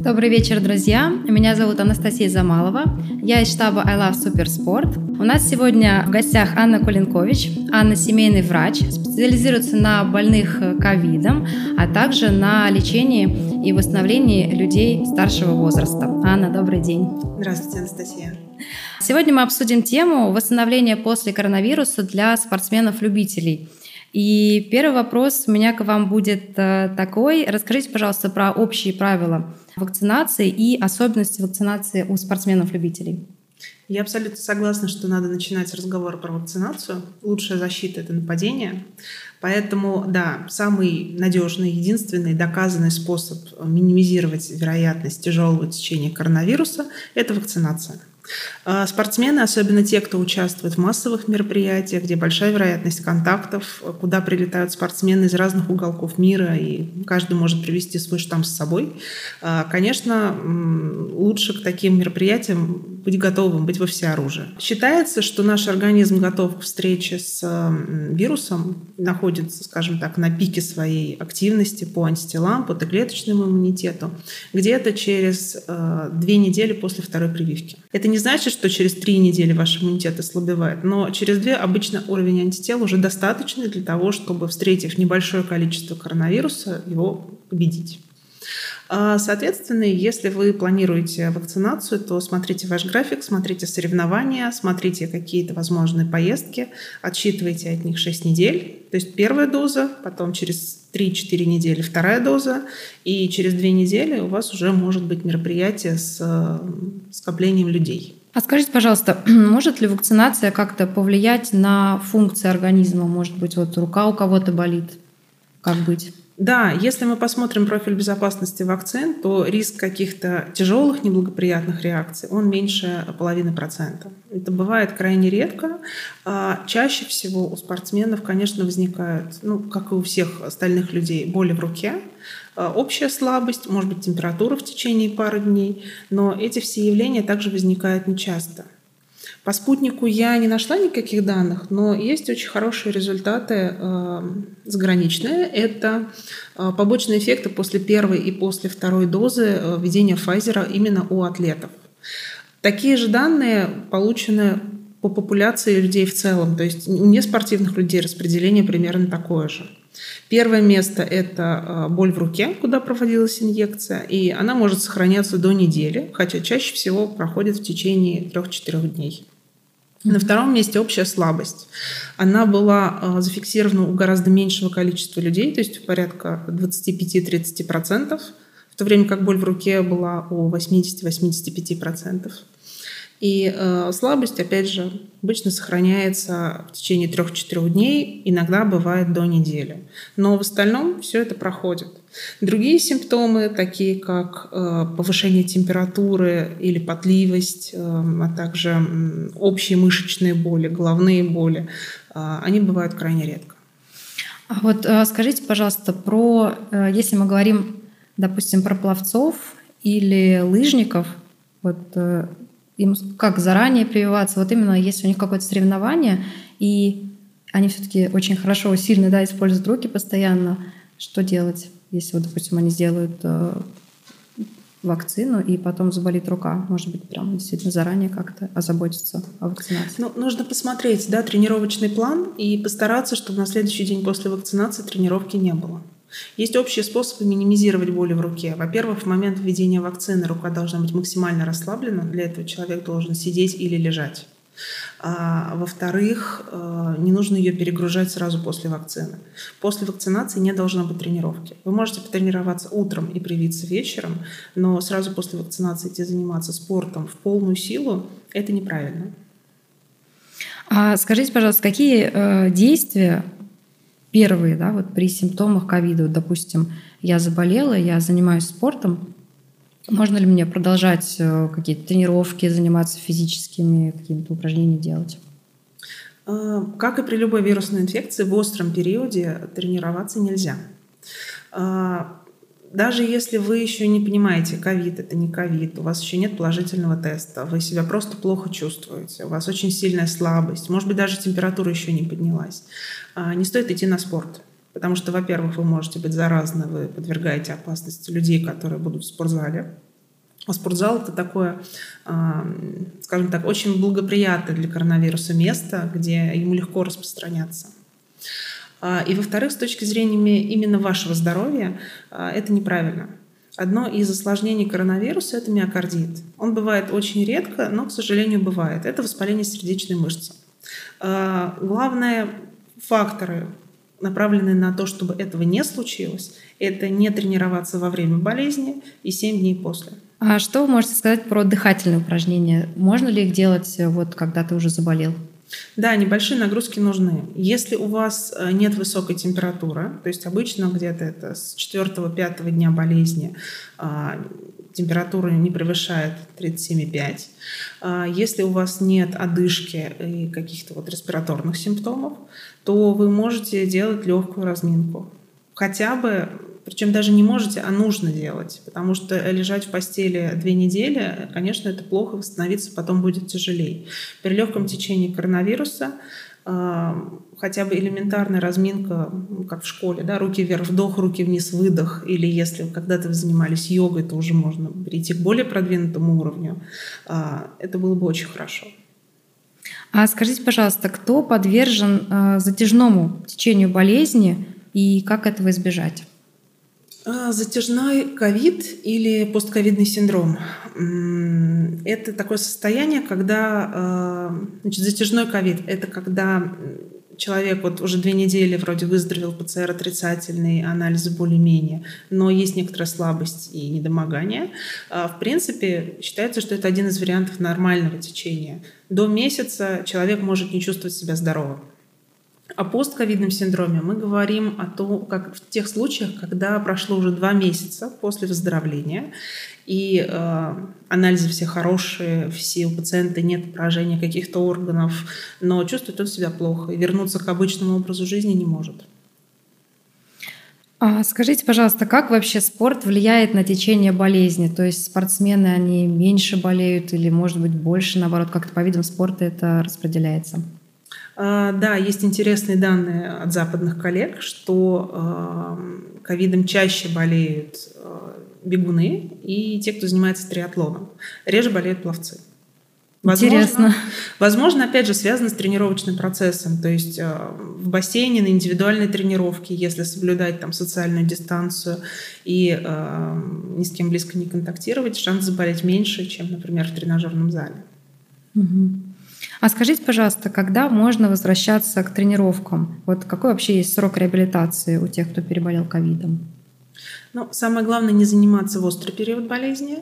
Добрый вечер, друзья. Меня зовут Анастасия Замалова. Я из штаба I Love Суперспорт. У нас сегодня в гостях Анна Кулинкович. Анна семейный врач, специализируется на больных ковидом, а также на лечении и восстановлении людей старшего возраста. Анна, добрый день. Здравствуйте, Анастасия. Сегодня мы обсудим тему восстановления после коронавируса для спортсменов-любителей – и первый вопрос у меня к вам будет э, такой. Расскажите, пожалуйста, про общие правила вакцинации и особенности вакцинации у спортсменов-любителей. Я абсолютно согласна, что надо начинать разговор про вакцинацию. Лучшая защита – это нападение. Поэтому, да, самый надежный, единственный доказанный способ минимизировать вероятность тяжелого течения коронавируса – это вакцинация. А спортсмены, особенно те, кто участвует в массовых мероприятиях, где большая вероятность контактов, куда прилетают спортсмены из разных уголков мира, и каждый может привести свой штамп с собой, а, конечно, лучше к таким мероприятиям быть готовым, быть во всеоружии. Считается, что наш организм готов к встрече с вирусом, находится, скажем так, на пике своей активности по антителам, по Т-клеточному иммунитету, где-то через э, две недели после второй прививки. Это не значит, что через три недели ваш иммунитет ослабевает, но через две обычно уровень антител уже достаточный для того, чтобы, встретив небольшое количество коронавируса, его победить. А, соответственно, если вы планируете вакцинацию, то смотрите ваш график, смотрите соревнования, смотрите какие-то возможные поездки, отсчитывайте от них 6 недель. То есть первая доза, потом через 3-4 недели вторая доза, и через 2 недели у вас уже может быть мероприятие с э, скоплением людей. А скажите, пожалуйста, может ли вакцинация как-то повлиять на функции организма? Может быть, вот рука у кого-то болит? Как быть? Да, если мы посмотрим профиль безопасности вакцин, то риск каких-то тяжелых неблагоприятных реакций, он меньше половины процента. Это бывает крайне редко. А чаще всего у спортсменов, конечно, возникают, ну, как и у всех остальных людей, боли в руке, а, общая слабость, может быть, температура в течение пары дней, но эти все явления также возникают нечасто. По спутнику я не нашла никаких данных, но есть очень хорошие результаты э, заграничные. Это э, побочные эффекты после первой и после второй дозы э, введения Pfizer именно у атлетов. Такие же данные получены по популяции людей в целом, то есть у неспортивных людей распределение примерно такое же. Первое место – это боль в руке, куда проводилась инъекция, и она может сохраняться до недели, хотя чаще всего проходит в течение 3-4 дней. На втором месте общая слабость. Она была а, зафиксирована у гораздо меньшего количества людей, то есть порядка 25-30%, в то время как боль в руке была у 80-85%. И э, слабость, опять же, обычно сохраняется в течение 3-4 дней, иногда бывает до недели. Но в остальном все это проходит. Другие симптомы, такие как э, повышение температуры или потливость, э, а также общие мышечные боли, головные боли, э, они бывают крайне редко. А вот э, скажите, пожалуйста, про, э, если мы говорим, допустим, про пловцов или лыжников, вот э, им как заранее прививаться, вот именно если у них какое-то соревнование, и они все-таки очень хорошо, сильно да, используют руки постоянно, что делать, если, вот, допустим, они сделают э, вакцину, и потом заболит рука. Может быть, прям действительно заранее как-то озаботиться о вакцинации. Ну, нужно посмотреть, да, тренировочный план и постараться, чтобы на следующий день после вакцинации тренировки не было. Есть общие способы минимизировать боли в руке. Во-первых, в момент введения вакцины рука должна быть максимально расслаблена. Для этого человек должен сидеть или лежать. А, во-вторых, э, не нужно ее перегружать сразу после вакцины. После вакцинации не должно быть тренировки. Вы можете потренироваться утром и привиться вечером, но сразу после вакцинации идти заниматься спортом в полную силу – это неправильно. А скажите, пожалуйста, какие э, действия первые, да, вот при симптомах ковида, вот, допустим, я заболела, я занимаюсь спортом, можно ли мне продолжать э, какие-то тренировки, заниматься физическими какими-то упражнениями делать? А, как и при любой вирусной инфекции, в остром периоде тренироваться нельзя. А, даже если вы еще не понимаете, ковид это не ковид, у вас еще нет положительного теста, вы себя просто плохо чувствуете, у вас очень сильная слабость, может быть, даже температура еще не поднялась, а, не стоит идти на спорт. Потому что, во-первых, вы можете быть заразны, вы подвергаете опасности людей, которые будут в спортзале. А спортзал это такое, скажем так, очень благоприятное для коронавируса место, где ему легко распространяться. И во-вторых, с точки зрения именно вашего здоровья, это неправильно. Одно из осложнений коронавируса – это миокардит. Он бывает очень редко, но, к сожалению, бывает. Это воспаление сердечной мышцы. А, главные факторы, направленные на то, чтобы этого не случилось, это не тренироваться во время болезни и 7 дней после. А что вы можете сказать про дыхательные упражнения? Можно ли их делать, вот, когда ты уже заболел? Да, небольшие нагрузки нужны. Если у вас э, нет высокой температуры, то есть обычно где-то это с 4-5 дня болезни а, температура не превышает 37,5. А, если у вас нет одышки и каких-то вот респираторных симптомов, то вы можете делать легкую разминку. Хотя бы причем даже не можете, а нужно делать. Потому что лежать в постели две недели, конечно, это плохо, восстановиться потом будет тяжелее. При легком течении коронавируса а, хотя бы элементарная разминка, как в школе, да, руки вверх, вдох, руки вниз, выдох, или если когда-то вы занимались йогой, то уже можно перейти к более продвинутому уровню, а, это было бы очень хорошо. А скажите, пожалуйста, кто подвержен а, затяжному течению болезни и как этого избежать? А, затяжной ковид или постковидный синдром – это такое состояние, когда а, значит, затяжной ковид – это когда человек вот уже две недели вроде выздоровел, ПЦР отрицательный, анализы более-менее, но есть некоторая слабость и недомогание. А, в принципе, считается, что это один из вариантов нормального течения. До месяца человек может не чувствовать себя здоровым. О постковидном синдроме мы говорим о том, как в тех случаях, когда прошло уже два месяца после выздоровления, и э, анализы все хорошие, все у пациента нет поражения каких-то органов, но чувствует он себя плохо и вернуться к обычному образу жизни не может. А скажите, пожалуйста, как вообще спорт влияет на течение болезни? То есть спортсмены, они меньше болеют или, может быть, больше, наоборот, как-то по видам спорта это распределяется? А, да, есть интересные данные от западных коллег, что а, ковидом чаще болеют а, бегуны и те, кто занимается триатлоном. Реже болеют пловцы. Возможно, Интересно. Возможно, опять же, связано с тренировочным процессом. То есть в бассейне на индивидуальной тренировке, если соблюдать там социальную дистанцию и э, ни с кем близко не контактировать, шанс заболеть меньше, чем, например, в тренажерном зале. Угу. А скажите, пожалуйста, когда можно возвращаться к тренировкам? Вот какой вообще есть срок реабилитации у тех, кто переболел ковидом? Ну, самое главное не заниматься в острый период болезни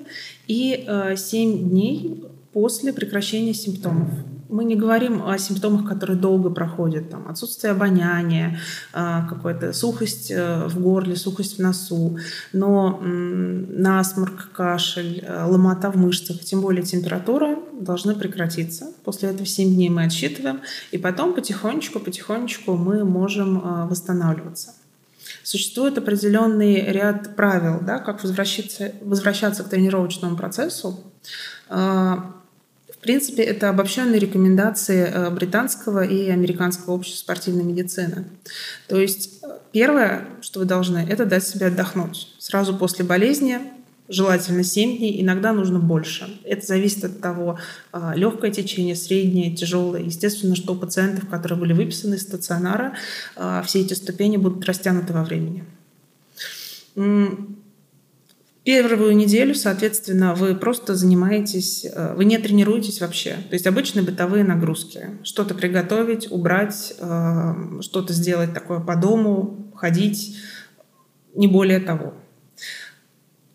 и э, 7 дней после прекращения симптомов. Мы не говорим о симптомах, которые долго проходят, там, отсутствие обоняния, а, какая-то сухость э, в горле, сухость в носу, но насморк, кашель, э, ломота в мышцах, тем более температура должны прекратиться. После этого 7 дней мы отсчитываем, и потом потихонечку-потихонечку мы можем э, восстанавливаться. Существует определенный ряд правил, да, как возвращаться, возвращаться к тренировочному процессу. В принципе, это обобщенные рекомендации э, британского и американского общества спортивной медицины. То есть э, первое, что вы должны, это дать себе отдохнуть. Сразу после болезни желательно 7 дней, иногда нужно больше. Это зависит от того, э, легкое течение, среднее, тяжелое. Естественно, что у пациентов, которые были выписаны из стационара, все эти ступени будут растянуты во времени. Первую неделю, соответственно, вы просто занимаетесь, э, вы не тренируетесь вообще. То есть обычные бытовые нагрузки. Что-то приготовить, убрать, э, что-то сделать такое по дому, ходить, не более того.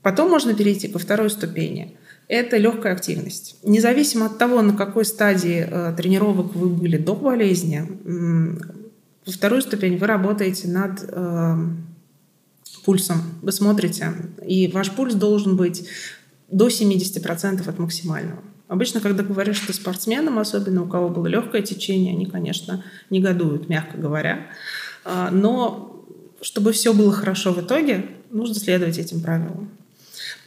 Потом можно перейти ко второй ступени. Это легкая активность. Независимо от того, на какой стадии э, тренировок вы были до болезни, во вторую ступень вы работаете над пульсом. Вы смотрите, и ваш пульс должен быть до 70% от максимального. Обычно, когда говоришь что спортсменам, особенно у кого было легкое течение, они, конечно, негодуют, мягко говоря. А, но чтобы все было хорошо в итоге, нужно следовать этим правилам.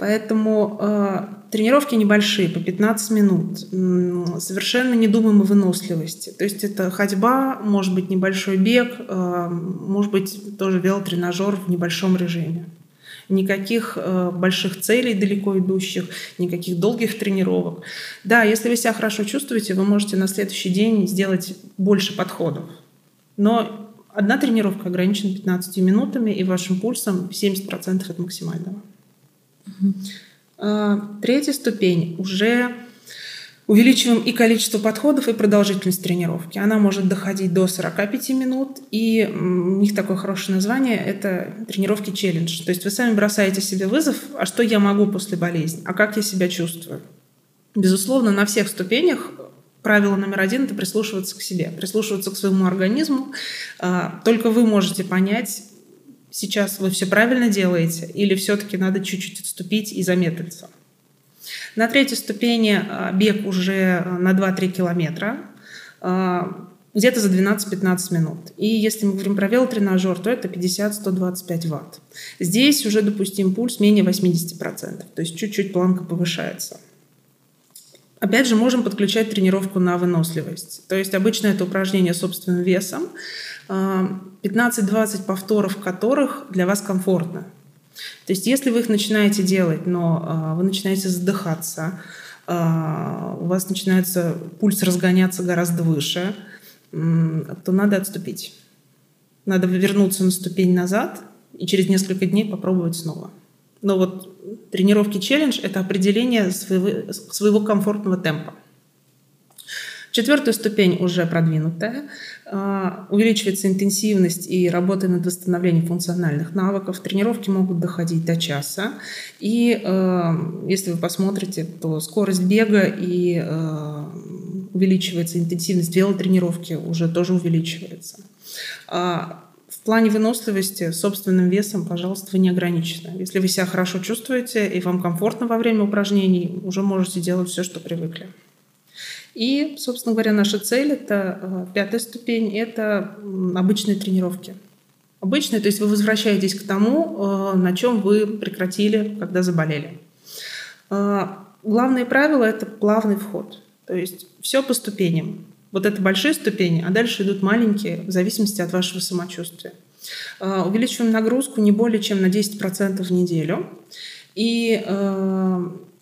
Поэтому э, тренировки небольшие, по 15 минут, совершенно не думаем о выносливости. То есть это ходьба, может быть небольшой бег, э, может быть тоже велотренажер в небольшом режиме. никаких э, больших целей далеко идущих, никаких долгих тренировок. Да, если вы себя хорошо чувствуете, вы можете на следующий день сделать больше подходов. Но одна тренировка ограничена 15 минутами, и вашим пульсом 70% от максимального. Угу. Третья ступень уже Увеличиваем и количество подходов, и продолжительность тренировки. Она может доходить до 45 минут, и у них такое хорошее название – это тренировки челлендж. То есть вы сами бросаете себе вызов, а что я могу после болезни, а как я себя чувствую. Безусловно, на всех ступенях правило номер один – это прислушиваться к себе, прислушиваться к своему организму. А, только вы можете понять, сейчас вы все правильно делаете, или все-таки надо чуть-чуть отступить и замедлиться. На третьей ступени а, бег уже а, на 2-3 километра, а, где-то за 12-15 минут. И если мы говорим про велотренажер, то это 50-125 ватт. Здесь уже допустим пульс менее 80%, то есть чуть-чуть планка повышается. Опять же, можем подключать тренировку на выносливость. То есть обычно это упражнение собственным весом, 15-20 повторов которых для вас комфортно. То есть если вы их начинаете делать, но а, вы начинаете задыхаться, а, у вас начинается пульс разгоняться гораздо выше, то надо отступить. Надо вернуться на ступень назад и через несколько дней попробовать снова. Но вот тренировки челлендж – это определение своего, своего комфортного темпа. Четвертая ступень уже продвинутая. А, увеличивается интенсивность и работа над восстановлением функциональных навыков. Тренировки могут доходить до часа. И а, если вы посмотрите, то скорость бега и а, увеличивается интенсивность велотренировки уже тоже увеличивается. В плане выносливости собственным весом, пожалуйста, вы не ограничены. Если вы себя хорошо чувствуете и вам комфортно во время упражнений, уже можете делать все, что привыкли. И, собственно говоря, наша цель, это э, пятая ступень, это обычные тренировки. Обычные, то есть вы возвращаетесь к тому, э, на чем вы прекратили, когда заболели. Э, главное правило – это плавный вход. То есть все по ступеням. Вот это большие ступени, а дальше идут маленькие, в зависимости от вашего самочувствия. Увеличиваем нагрузку не более чем на 10% в неделю. И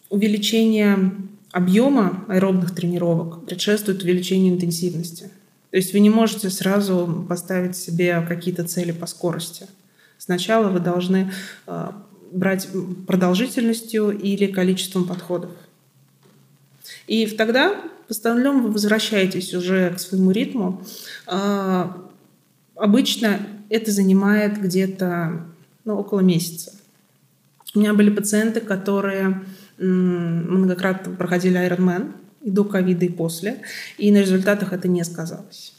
увеличение объема аэробных тренировок предшествует увеличению интенсивности. То есть вы не можете сразу поставить себе какие-то цели по скорости. Сначала вы должны э, брать продолжительностью или количеством подходов. И тогда в остальном вы возвращаетесь уже к своему ритму. Э, обычно это занимает где-то ну, около месяца. У меня были пациенты, которые многократно проходили Ironman и до ковида, и после, и на результатах это не сказалось.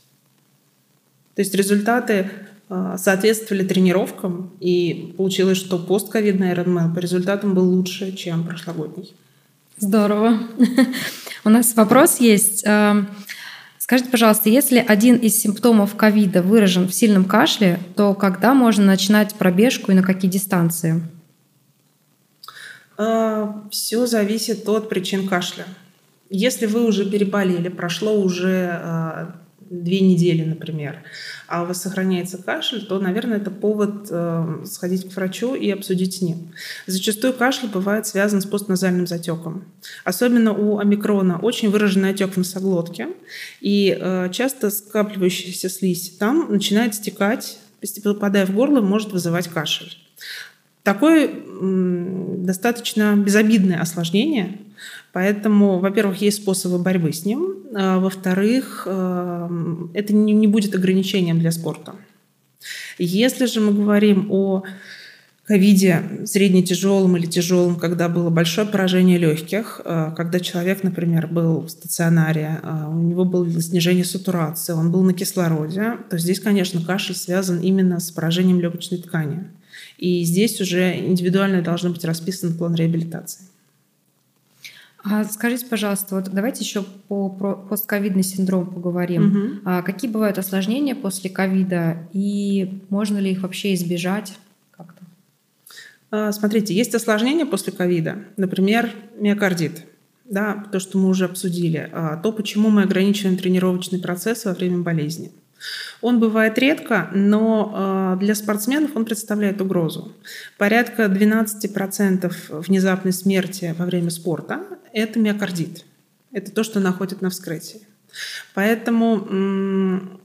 То есть результаты а, соответствовали тренировкам, и получилось, что постковидный Ironman по результатам был лучше, чем прошлогодний. Здорово. У нас вопрос есть. А, скажите, пожалуйста, если один из симптомов ковида выражен в сильном кашле, то когда можно начинать пробежку и на какие дистанции? А, Все зависит от причин кашля. Если вы уже переболели, прошло уже а, две недели, например, а у вас сохраняется кашель, то, наверное, это повод э, сходить к врачу и обсудить с ним. Зачастую кашель бывает связан с постназальным затеком. Особенно у омикрона очень выраженный отек в носоглотке, и э, часто скапливающаяся слизь там начинает стекать, постепенно попадая в горло, может вызывать кашель. Такое достаточно безобидное осложнение, поэтому, во-первых, есть способы борьбы с ним, а во-вторых, э, это не будет ограничением для спорта. Если же мы говорим о ковиде средне-тяжелом или тяжелом, когда было большое поражение легких, э, когда человек, например, был в стационаре, э, у него было снижение сатурации, он был на кислороде, то здесь, конечно, кашель связан именно с поражением легочной ткани. И здесь уже индивидуально должен быть расписан план реабилитации. А скажите, пожалуйста, вот давайте еще по постковидный синдром поговорим. Угу. А какие бывают осложнения после ковида и можно ли их вообще избежать как-то? А, смотрите, есть осложнения после ковида, например, миокардит. Да, то, что мы уже обсудили, а, то, почему мы ограничиваем тренировочный процесс во время болезни. Он бывает редко, но для спортсменов он представляет угрозу. Порядка 12% внезапной смерти во время спорта – это миокардит. Это то, что находят на вскрытии. Поэтому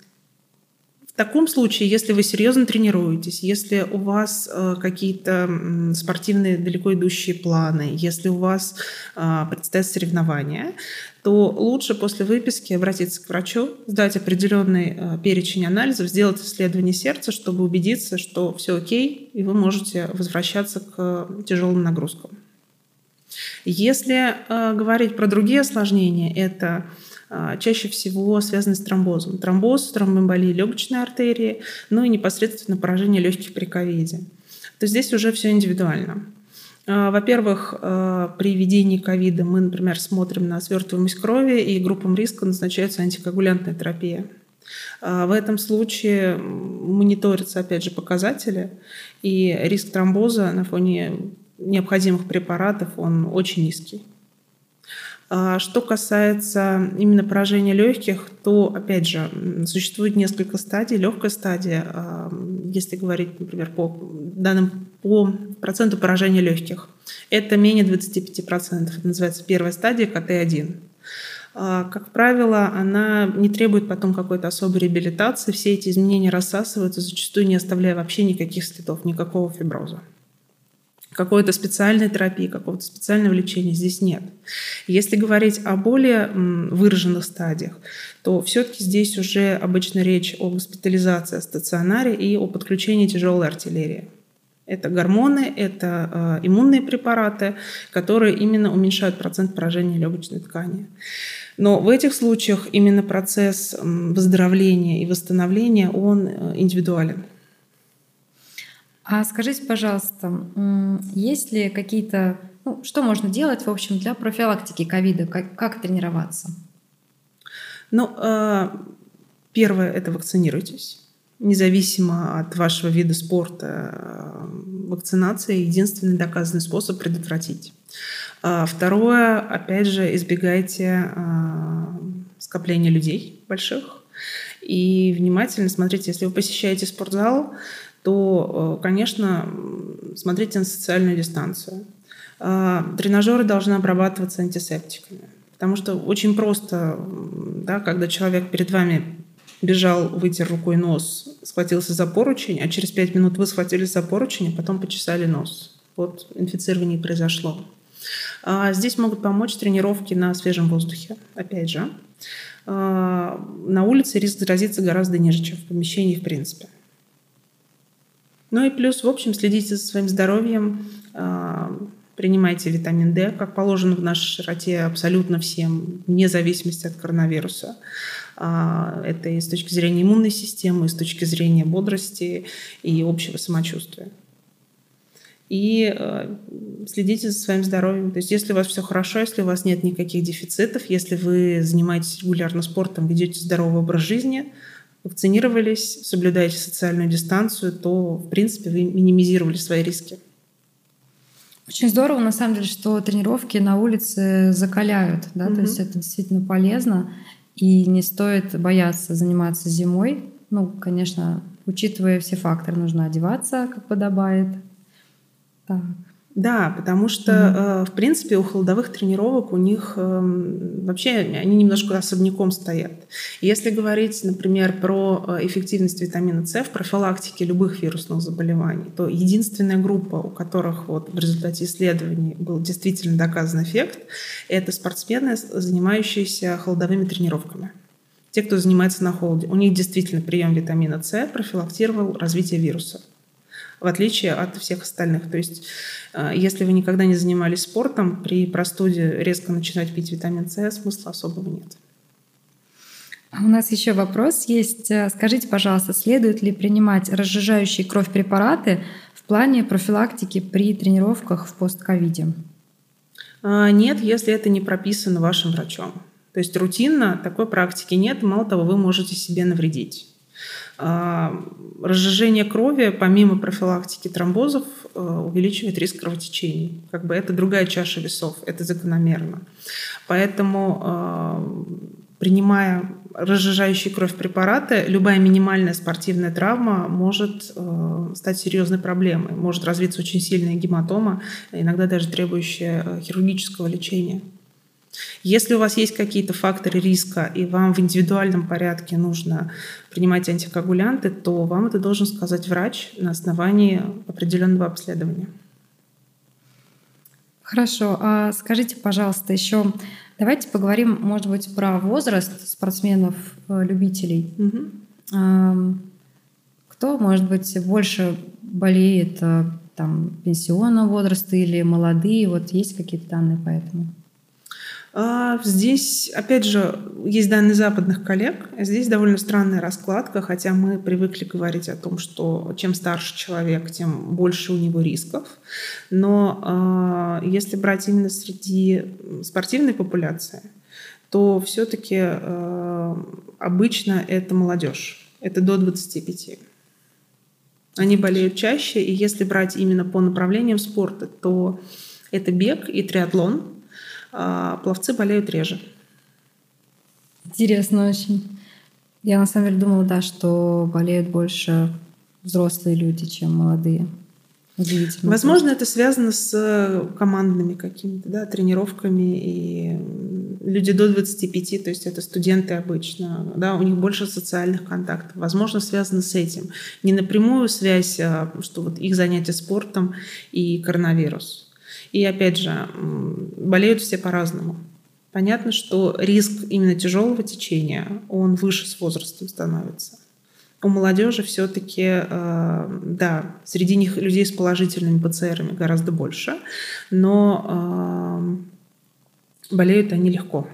в таком случае, если вы серьезно тренируетесь, если у вас э, какие-то спортивные далеко идущие планы, если у вас э, предстоят соревнования, то лучше после выписки обратиться к врачу, сдать определенный э, перечень анализов, сделать исследование сердца, чтобы убедиться, что все окей, и вы можете возвращаться к тяжелым нагрузкам. Если говорить про другие осложнения, это а, чаще всего связаны с тромбозом. Тромбоз, тромбоэмболия легочной артерии, ну и непосредственно поражение легких при ковиде. То здесь уже все индивидуально. А, во-первых, а, при ведении ковида мы, например, смотрим на свертываемость крови, и группам риска назначается антикоагулянтная терапия. В этом случае мониторятся, опять же, показатели, и риск тромбоза на фоне необходимых препаратов, он очень низкий. А что касается именно поражения легких, то, опять же, существует несколько стадий. Легкая стадия, а, если говорить, например, по данным по проценту поражения легких, это менее 25%. Это называется первая стадия КТ-1. А, как правило, она не требует потом какой-то особой реабилитации. Все эти изменения рассасываются, зачастую не оставляя вообще никаких следов, никакого фиброза какой-то специальной терапии, какого-то специального лечения здесь нет. Если говорить о более выраженных стадиях, то все-таки здесь уже обычно речь о госпитализации, о стационаре и о подключении тяжелой артиллерии. Это гормоны, это э, иммунные препараты, которые именно уменьшают процент поражения легочной ткани. Но в этих случаях именно процесс выздоровления и восстановления, он э, индивидуален. А скажите, пожалуйста, есть ли какие-то, ну, что можно делать, в общем, для профилактики ковида, как, как тренироваться? Ну, э, первое – это вакцинируйтесь. Независимо от вашего вида спорта, э, вакцинация – единственный доказанный способ предотвратить. А второе, опять же, избегайте э, скопления людей больших и внимательно смотрите, если вы посещаете спортзал, то, э, конечно, смотрите на социальную дистанцию. А, тренажеры должны обрабатываться антисептиками. Потому что очень просто, да, когда человек перед вами бежал, вытер рукой нос, схватился за поручень, а через пять минут вы схватились за поручень, а потом почесали нос. Вот инфицирование произошло. А здесь могут помочь тренировки на свежем воздухе. Опять же, а, на улице риск заразиться гораздо ниже, чем в помещении в принципе. Ну и плюс, в общем, следите за своим здоровьем, а, принимайте витамин D, как положено в нашей широте абсолютно всем, вне зависимости от коронавируса. А, это и с точки зрения иммунной системы, и с точки зрения бодрости и общего самочувствия. И а, следите за своим здоровьем. То есть если у вас все хорошо, если у вас нет никаких дефицитов, если вы занимаетесь регулярно спортом, ведете здоровый образ жизни – вакцинировались, соблюдаете социальную дистанцию, то, в принципе, вы минимизировали свои риски. Очень здорово, на самом деле, что тренировки на улице закаляют, да, mm-hmm. то есть это действительно полезно, и не стоит бояться заниматься зимой. Ну, конечно, учитывая все факторы, нужно одеваться, как подобает. Так. Да, потому что, mm-hmm. в принципе, у холодовых тренировок у них эм, вообще они немножко особняком стоят. Если говорить, например, про э, эффективность витамина С в профилактике любых вирусных заболеваний, то единственная группа, у которых вот в результате исследований был действительно доказан эффект, это спортсмены, занимающиеся холодовыми тренировками. Те, кто занимается на холоде, у них действительно прием витамина С профилактировал развитие вируса в отличие от всех остальных. То есть, э, если вы никогда не занимались спортом, при простуде резко начинать пить витамин С смысла особого нет. У нас еще вопрос есть. Э, скажите, пожалуйста, следует ли принимать разжижающие кровь препараты в плане профилактики при тренировках в постковиде? А, нет, если это не прописано вашим врачом. То есть рутинно такой практики нет. Мало того, вы можете себе навредить. А, разжижение крови, помимо профилактики тромбозов, э, увеличивает риск кровотечений. Как бы это другая чаша весов, это закономерно. Поэтому принимая разжижающие кровь препараты, любая минимальная спортивная травма может э, стать серьезной проблемой. Может развиться очень сильная гематома, иногда даже требующая э, хирургического лечения. Если у вас есть какие-то факторы риска, и вам в индивидуальном порядке нужно принимать антикоагулянты, то вам это должен сказать врач на основании определенного обследования. Хорошо. А скажите, пожалуйста, еще давайте поговорим, может быть, про возраст спортсменов-любителей. Угу. Кто, может быть, больше болеет э, там, пенсионного возраста или молодые? Вот есть какие-то данные по этому? А здесь, опять же, есть данные западных коллег. Здесь довольно странная раскладка, хотя мы привыкли говорить о том, что чем старше человек, тем больше у него рисков. Но э, если брать именно среди спортивной популяции, то все-таки э, обычно это молодежь. Это до 25. Они болеют чаще, и если брать именно по направлениям спорта, то это бег и триатлон – а пловцы болеют реже. Интересно очень. Я на самом деле думала, да, что болеют больше взрослые люди, чем молодые. Удивительно. Возможно, это связано с командными какими-то да, тренировками. И люди до 25, то есть это студенты обычно, да, у них больше социальных контактов. Возможно, связано с этим. Не напрямую связь, а что вот их занятия спортом и коронавирус. И опять же, болеют все по-разному. Понятно, что риск именно тяжелого течения, он выше с возрастом становится. У молодежи все-таки, э, да, среди них людей с положительными ПЦРами гораздо больше, но э, болеют они легко.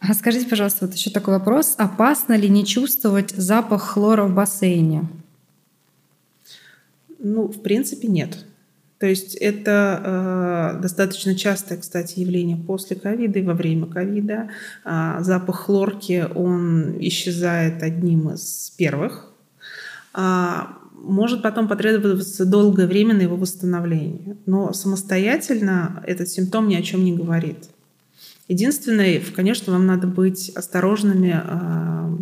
А скажите, пожалуйста, вот еще такой вопрос. Опасно ли не чувствовать запах хлора в бассейне? Ну, в принципе, нет. То есть это э, достаточно частое, кстати, явление после ковида и во время ковида. Э, запах хлорки, он исчезает одним из первых. Э, может потом потребоваться долгое время на его восстановление. Но самостоятельно этот симптом ни о чем не говорит. Единственное, конечно, вам надо быть осторожными э,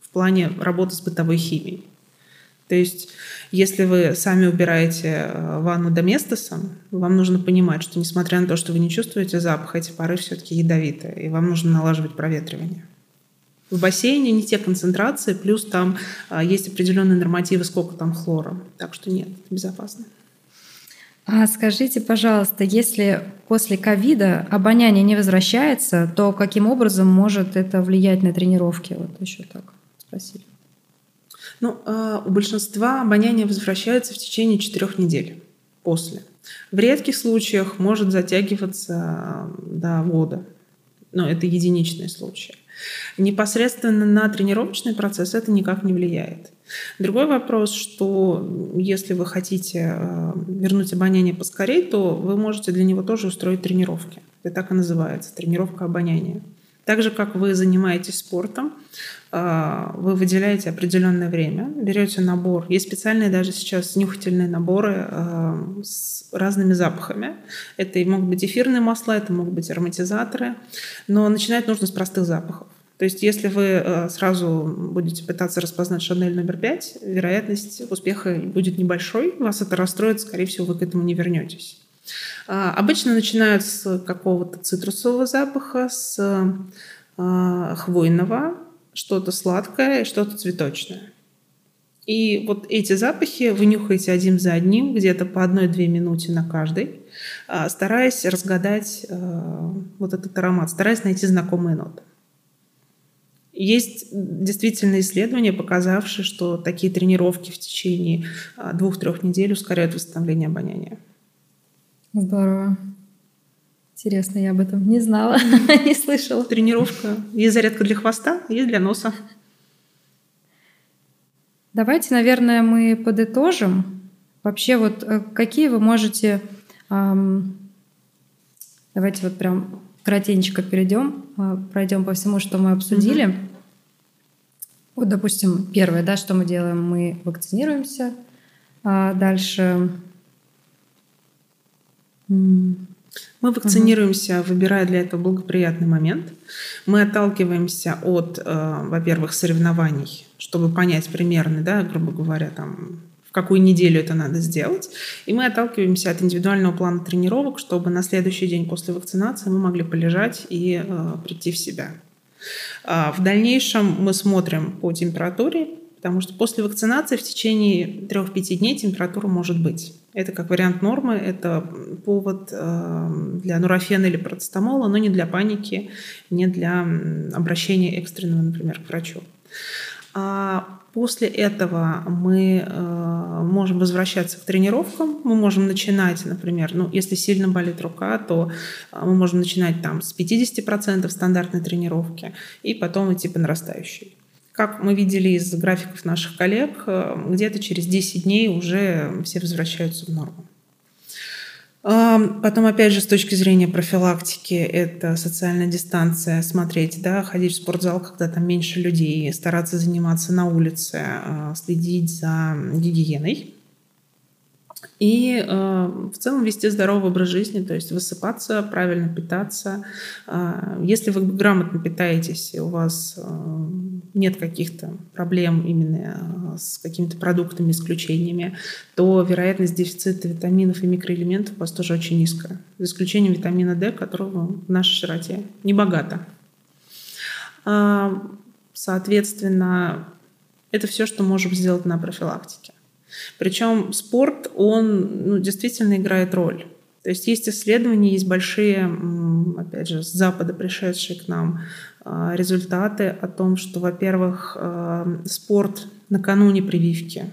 в плане работы с бытовой химией. То есть, если вы сами убираете э, ванну доместосом, вам нужно понимать, что несмотря на то, что вы не чувствуете запах, эти пары все-таки ядовитые, и вам нужно налаживать проветривание. В бассейне не те концентрации, плюс там а, есть определенные нормативы, сколько там хлора. Так что нет, это безопасно. А скажите, пожалуйста, если после ковида обоняние не возвращается, то каким образом может это влиять на тренировки? Вот еще так спросили. Ну, а, у большинства обоняние возвращается в течение четырех недель после. В редких случаях может затягиваться до года. Но это единичные случаи. Непосредственно на тренировочный процесс это никак не влияет. Другой вопрос, что если вы хотите вернуть обоняние поскорее, то вы можете для него тоже устроить тренировки. Это так и называется, тренировка обоняния. Так же, как вы занимаетесь спортом, а, вы выделяете определенное время, берете набор. Есть специальные даже сейчас нюхательные наборы а, с разными запахами. Это и могут быть эфирные масла, это могут быть ароматизаторы. Но начинать нужно с простых запахов. То есть если вы а, сразу будете пытаться распознать Шанель номер пять, вероятность успеха будет небольшой, вас это расстроит, скорее всего, вы к этому не вернетесь. А, обычно начинают с какого-то цитрусового запаха, с а, хвойного, что-то сладкое что-то цветочное. И вот эти запахи вы нюхаете один за одним, где-то по одной-две минуте на каждый, а, стараясь разгадать вот этот аромат, стараясь найти знакомые ноты. Есть действительно исследования, показавшие, что такие тренировки в течение двух-трех недель ускоряют восстановление обоняния. Здорово. Интересно, я об этом не знала, не слышала. Тренировка. Есть зарядка для хвоста, есть для носа. Давайте, наверное, мы подытожим. Вообще, вот э, какие вы можете... Эм, давайте вот прям кратенько перейдем, э, пройдем по всему, что мы обсудили. Mm-hmm. Вот, допустим, первое, да, что мы делаем, мы вакцинируемся. А дальше Мы вакцинируемся, угу. выбирая для этого благоприятный момент. Мы отталкиваемся от, э, во-первых, соревнований, чтобы понять примерно, да, грубо говоря, там, в какую неделю это надо сделать. И мы отталкиваемся от индивидуального плана тренировок, чтобы на следующий день после вакцинации мы могли полежать и э, прийти в себя. А в дальнейшем мы смотрим по температуре, потому что после вакцинации в течение 3-5 дней температура может быть. Это как вариант нормы, это повод э, для нурофена или процетамола, но не для паники, не для обращения экстренного, например, к врачу. А после этого мы э, можем возвращаться к тренировкам. Мы можем начинать, например, ну, если сильно болит рука, то э, мы можем начинать там с 50% стандартной тренировки и потом идти по нарастающей. Как мы видели из графиков наших коллег, э, где-то через 10 дней уже все возвращаются в норму. Потом, опять же, с точки зрения профилактики, это социальная дистанция, смотреть, да, ходить в спортзал, когда там меньше людей, стараться заниматься на улице, э, следить за гигиеной. И э, в целом вести здоровый образ жизни, то есть высыпаться, правильно питаться. Э, если вы грамотно питаетесь, и у вас э, нет каких-то проблем именно э, с какими-то продуктами, исключениями, то вероятность дефицита витаминов и микроэлементов у вас тоже очень низкая. За исключением витамина D, которого в нашей широте не богато. Э, соответственно, это все, что можем сделать на профилактике. Причем спорт, он ну, действительно играет роль. То есть есть исследования, есть большие, опять же, с Запада пришедшие к нам а, результаты о том, что, во-первых, а, спорт накануне прививки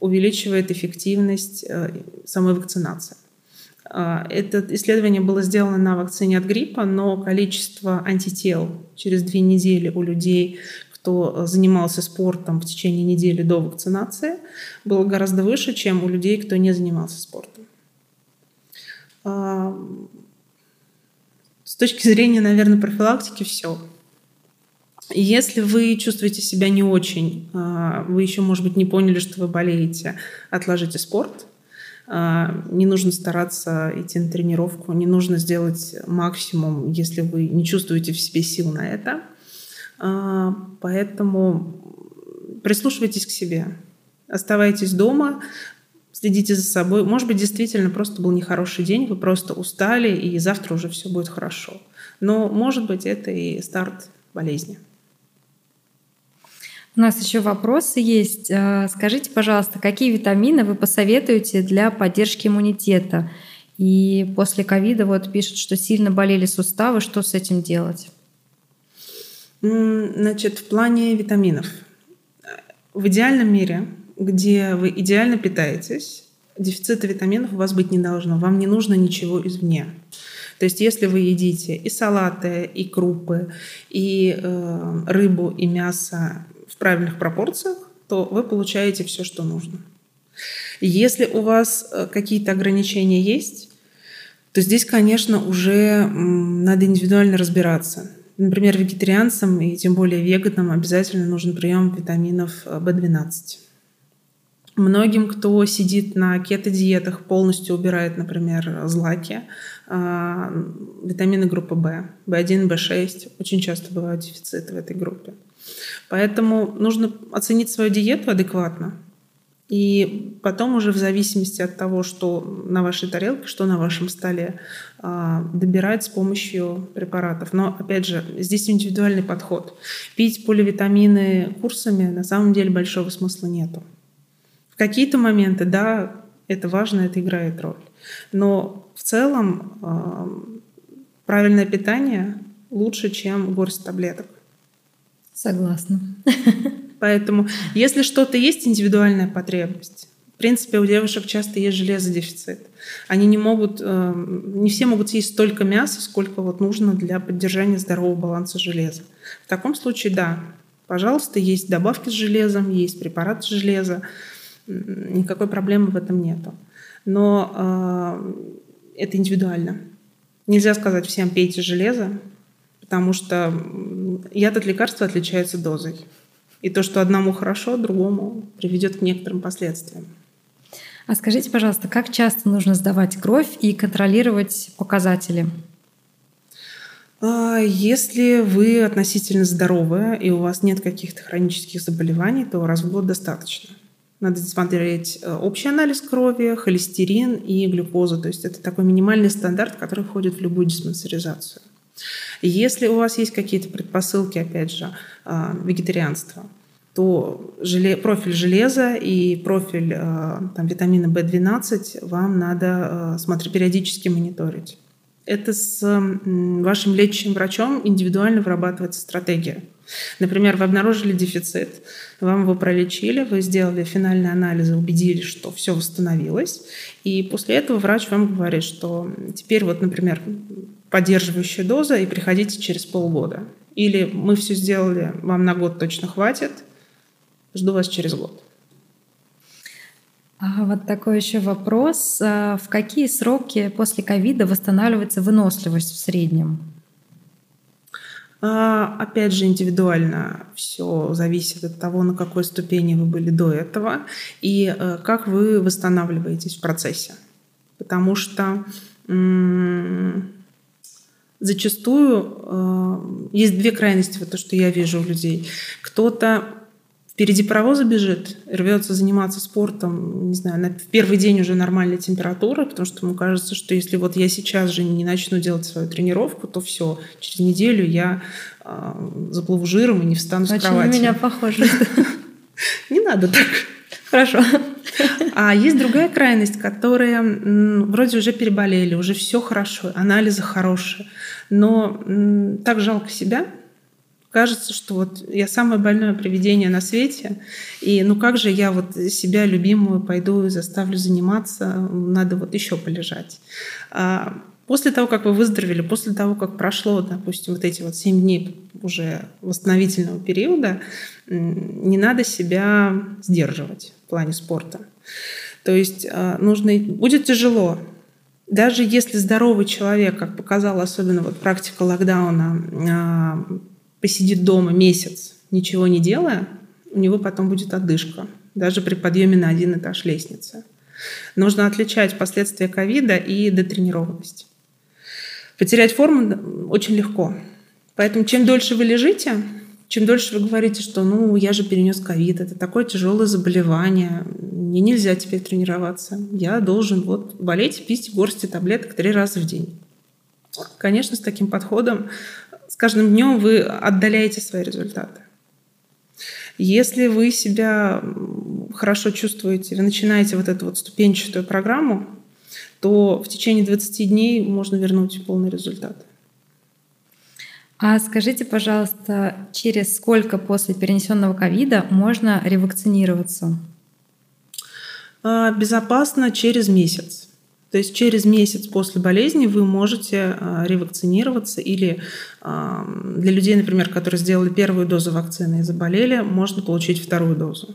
увеличивает эффективность э, самой вакцинации. А, это исследование было сделано на вакцине от гриппа, но количество антител через две недели у людей, кто э, занимался спортом в течение недели до вакцинации, было гораздо выше, чем у людей, кто не занимался спортом. А, с точки зрения, наверное, профилактики все. Если вы чувствуете себя не очень, а, вы еще, может быть, не поняли, что вы болеете, отложите спорт. А, не нужно стараться идти на тренировку, не нужно сделать максимум, если вы не чувствуете в себе сил на это – поэтому прислушивайтесь к себе, оставайтесь дома, следите за собой. Может быть, действительно просто был нехороший день, вы просто устали, и завтра уже все будет хорошо. Но, может быть, это и старт болезни. У нас еще вопросы есть. А, скажите, пожалуйста, какие витамины вы посоветуете для поддержки иммунитета? И после ковида вот пишут, что сильно болели суставы. Что с этим делать? Значит, в плане витаминов. В идеальном мире, где вы идеально питаетесь, дефицита витаминов у вас быть не должно. Вам не нужно ничего извне. То есть если вы едите и салаты, и крупы, и э, рыбу, и мясо в правильных пропорциях, то вы получаете все, что нужно. Если у вас э, какие-то ограничения есть, то здесь, конечно, уже надо индивидуально разбираться. Например, вегетарианцам и тем более веганам обязательно нужен прием витаминов В12. Многим, кто сидит на кето-диетах, полностью убирает, например, злаки, а, витамины группы В, В1, В6. Очень часто бывают дефициты в этой группе. Поэтому нужно оценить свою диету адекватно, и потом уже в зависимости от того, что на вашей тарелке, что на вашем столе, а, добирать с помощью препаратов. Но, опять же, здесь индивидуальный подход. Пить поливитамины курсами на самом деле большого смысла нету. В какие-то моменты, да, это важно, это играет роль. Но в целом а, правильное питание лучше, чем горсть таблеток. Согласна. Поэтому, если что-то есть индивидуальная потребность, в принципе, у девушек часто есть железодефицит. Они не могут, э, не все могут съесть столько мяса, сколько вот нужно для поддержания здорового баланса железа. В таком случае, да, пожалуйста, есть добавки с железом, есть препараты с железа, никакой проблемы в этом нету. Но э, это индивидуально. Нельзя сказать всем пейте железо, потому что яд от лекарства отличается дозой. И то, что одному хорошо, другому приведет к некоторым последствиям. А скажите, пожалуйста, как часто нужно сдавать кровь и контролировать показатели? А, если вы относительно здоровы и у вас нет каких-то хронических заболеваний, то раз в год достаточно. Надо смотреть э, общий анализ крови, холестерин и глюкозу. То есть это такой минимальный стандарт, который входит в любую диспансеризацию. Если у вас есть какие-то предпосылки, опять же, а, вегетарианства, то желе, профиль железа и профиль а, там, витамина В12 вам надо а, смотреть, периодически мониторить. Это с вашим лечащим врачом индивидуально вырабатывается стратегия. Например, вы обнаружили дефицит, вам его пролечили, вы сделали финальные анализы, убедились, что все восстановилось, и после этого врач вам говорит, что теперь вот, например, поддерживающая доза и приходите через полгода. Или мы все сделали, вам на год точно хватит, жду вас через год. А вот такой еще вопрос. А в какие сроки после ковида восстанавливается выносливость в среднем? А, опять же, индивидуально все зависит от того, на какой ступени вы были до этого и э, как вы восстанавливаетесь в процессе. Потому что зачастую э, есть две крайности, вот то, что я вижу у людей. Кто-то впереди паровоза бежит, рвется заниматься спортом, не знаю, на, в первый день уже нормальная температура, потому что ему кажется, что если вот я сейчас же не начну делать свою тренировку, то все, через неделю я э, заплыву жиром и не встану Очень с кровати. на меня похоже. Не надо так. Хорошо. А есть другая крайность, которая вроде уже переболели, уже все хорошо, анализы хорошие, но так жалко себя, кажется, что вот я самое больное привидение на свете, и ну как же я вот себя любимую пойду и заставлю заниматься, надо вот еще полежать. А после того, как вы выздоровели, после того, как прошло, допустим, вот эти вот 7 дней уже восстановительного периода, не надо себя сдерживать в плане спорта. То есть а, нужно, будет тяжело, даже если здоровый человек, как показала особенно вот практика локдауна, а, посидит дома месяц, ничего не делая, у него потом будет одышка, даже при подъеме на один этаж лестницы. Нужно отличать последствия ковида и детренированность. Потерять форму очень легко. Поэтому чем дольше вы лежите, чем дольше вы говорите, что ну я же перенес ковид, это такое тяжелое заболевание, мне нельзя теперь тренироваться, я должен вот болеть, пить горсти таблеток три раза в день. Конечно, с таким подходом с каждым днем вы отдаляете свои результаты. Если вы себя хорошо чувствуете, вы начинаете вот эту вот ступенчатую программу, то в течение 20 дней можно вернуть полный результат. А скажите, пожалуйста, через сколько после перенесенного ковида можно ревакцинироваться? А, безопасно через месяц. То есть через месяц после болезни вы можете а, ревакцинироваться или а, для людей, например, которые сделали первую дозу вакцины и заболели, можно получить вторую дозу.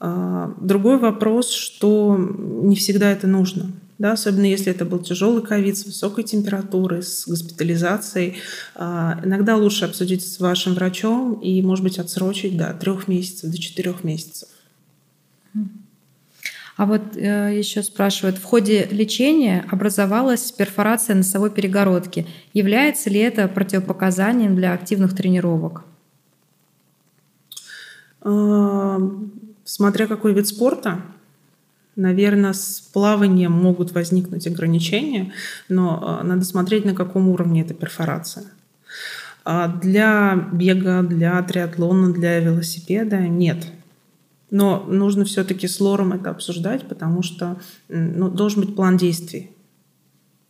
А, другой вопрос, что не всегда это нужно. Да, особенно если это был тяжелый ковид с высокой температурой, с госпитализацией. Иногда лучше обсудить с вашим врачом и, может быть, отсрочить до трех месяцев, до четырех месяцев. А вот э, еще спрашивают, в ходе лечения образовалась перфорация носовой перегородки. Является ли это противопоказанием для активных тренировок? А, смотря какой вид спорта, наверное, с плаванием могут возникнуть ограничения, но а, надо смотреть, на каком уровне эта перфорация. А для бега, для триатлона, для велосипеда нет – но нужно все-таки с лором это обсуждать, потому что ну, должен быть план действий.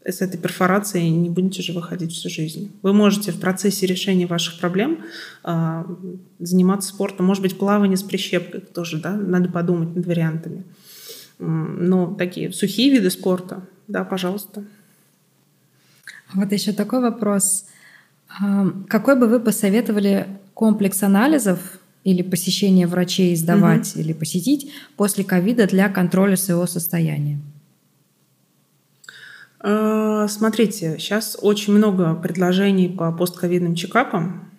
С этой перфорацией не будете же выходить всю жизнь. Вы можете в процессе решения ваших проблем э, заниматься спортом. Может быть, плавание с прищепкой тоже, да, надо подумать над вариантами. Но такие сухие виды спорта, да, пожалуйста. Вот еще такой вопрос. Какой бы вы посоветовали комплекс анализов или посещение врачей сдавать угу. или посетить после ковида для контроля своего состояния? А, смотрите, сейчас очень много предложений по постковидным чекапам,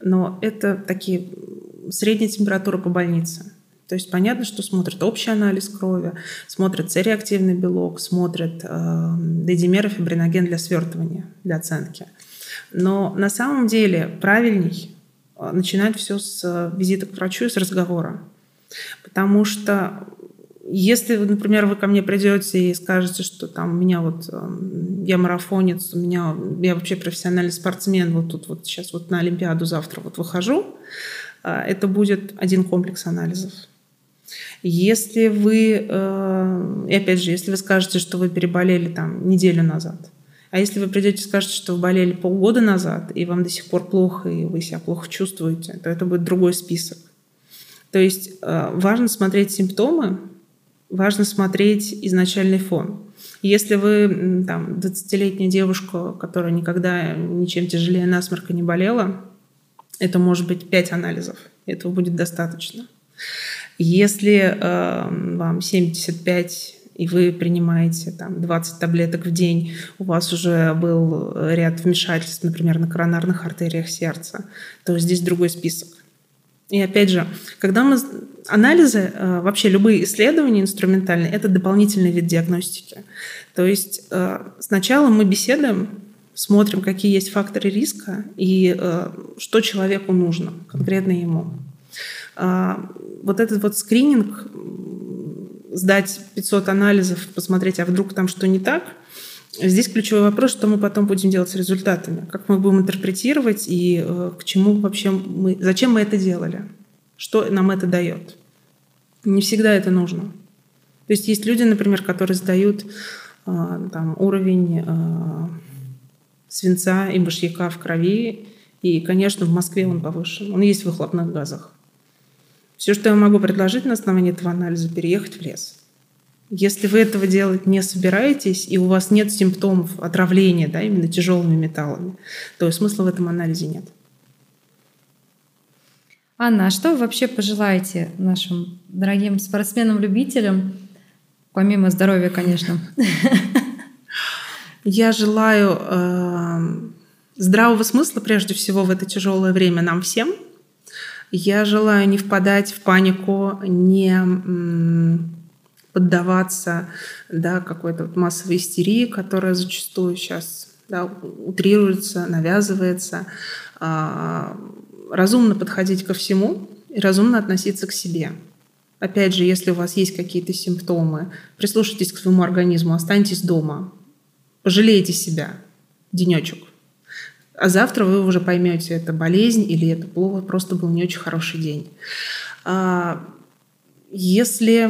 но это такие средняя температура по больнице. То есть понятно, что смотрят общий анализ крови, смотрят C-реактивный белок, смотрят э, дедимер и фибриноген для свертывания, для оценки. Но на самом деле правильней начинать все с э, визита к врачу и с разговора. Потому что если, например, вы ко мне придете и скажете, что там у меня вот эм, я марафонец, у меня я вообще профессиональный спортсмен, вот тут вот сейчас вот на Олимпиаду завтра вот выхожу, э, это будет один комплекс анализов. Если вы, э, и опять же, если вы скажете, что вы переболели там неделю назад, а если вы придете и скажете, что вы болели полгода назад, и вам до сих пор плохо, и вы себя плохо чувствуете, то это будет другой список. То есть э, важно смотреть симптомы, важно смотреть изначальный фон. Если вы там, 20-летняя девушка, которая никогда ничем тяжелее насморка не болела, это может быть 5 анализов. Этого будет достаточно. Если э, вам 75 и вы принимаете там, 20 таблеток в день, у вас уже был ряд вмешательств, например, на коронарных артериях сердца, то здесь другой список. И опять же, когда мы... Анализы, э, вообще любые исследования инструментальные, это дополнительный вид диагностики. То есть э, сначала мы беседуем, смотрим, какие есть факторы риска и э, что человеку нужно, конкретно ему. А, вот этот вот скрининг, сдать 500 анализов, посмотреть, а вдруг там что не так, здесь ключевой вопрос, что мы потом будем делать с результатами, как мы будем интерпретировать и э, к чему вообще мы, зачем мы это делали, что нам это дает. Не всегда это нужно. То есть есть люди, например, которые сдают э, там, уровень э, свинца и мышьяка в крови, и, конечно, в Москве он повышен. Он есть в выхлопных газах. Все, что я могу предложить на основании этого анализа, переехать в лес. Если вы этого делать не собираетесь, и у вас нет симптомов отравления да, именно тяжелыми металлами, то смысла в этом анализе нет. Анна, а что вы вообще пожелаете нашим дорогим спортсменам-любителям, помимо здоровья, конечно? Я желаю э, здравого смысла прежде всего в это тяжелое время нам всем – я желаю не впадать в панику, не поддаваться да, какой-то вот массовой истерии, которая зачастую сейчас да, утрируется, навязывается. А, разумно подходить ко всему и разумно относиться к себе. Опять же, если у вас есть какие-то симптомы, прислушайтесь к своему организму, останьтесь дома, пожалейте себя денечек. А завтра вы уже поймете, это болезнь или это плохо, просто был не очень хороший день. А, если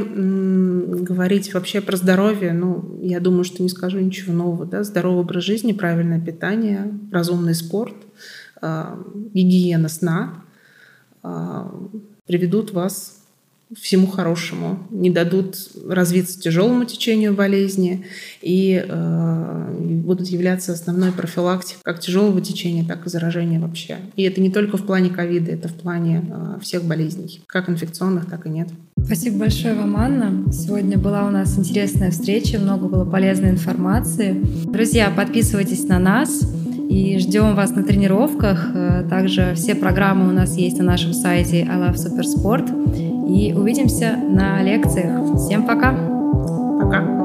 говорить вообще про здоровье, ну, я думаю, что не скажу ничего нового. Да? Здоровый образ жизни, правильное питание, разумный спорт, а, гигиена сна а, приведут вас всему хорошему, не дадут развиться тяжелому течению болезни и э, будут являться основной профилактикой как тяжелого течения, так и заражения вообще. И это не только в плане ковида, это в плане э, всех болезней, как инфекционных, так и нет. Спасибо большое вам, Анна. Сегодня была у нас интересная встреча, много было полезной информации. Друзья, подписывайтесь на нас и ждем вас на тренировках. Э, также все программы у нас есть на нашем сайте I Love Supersport. И увидимся на лекциях. Всем пока! Пока!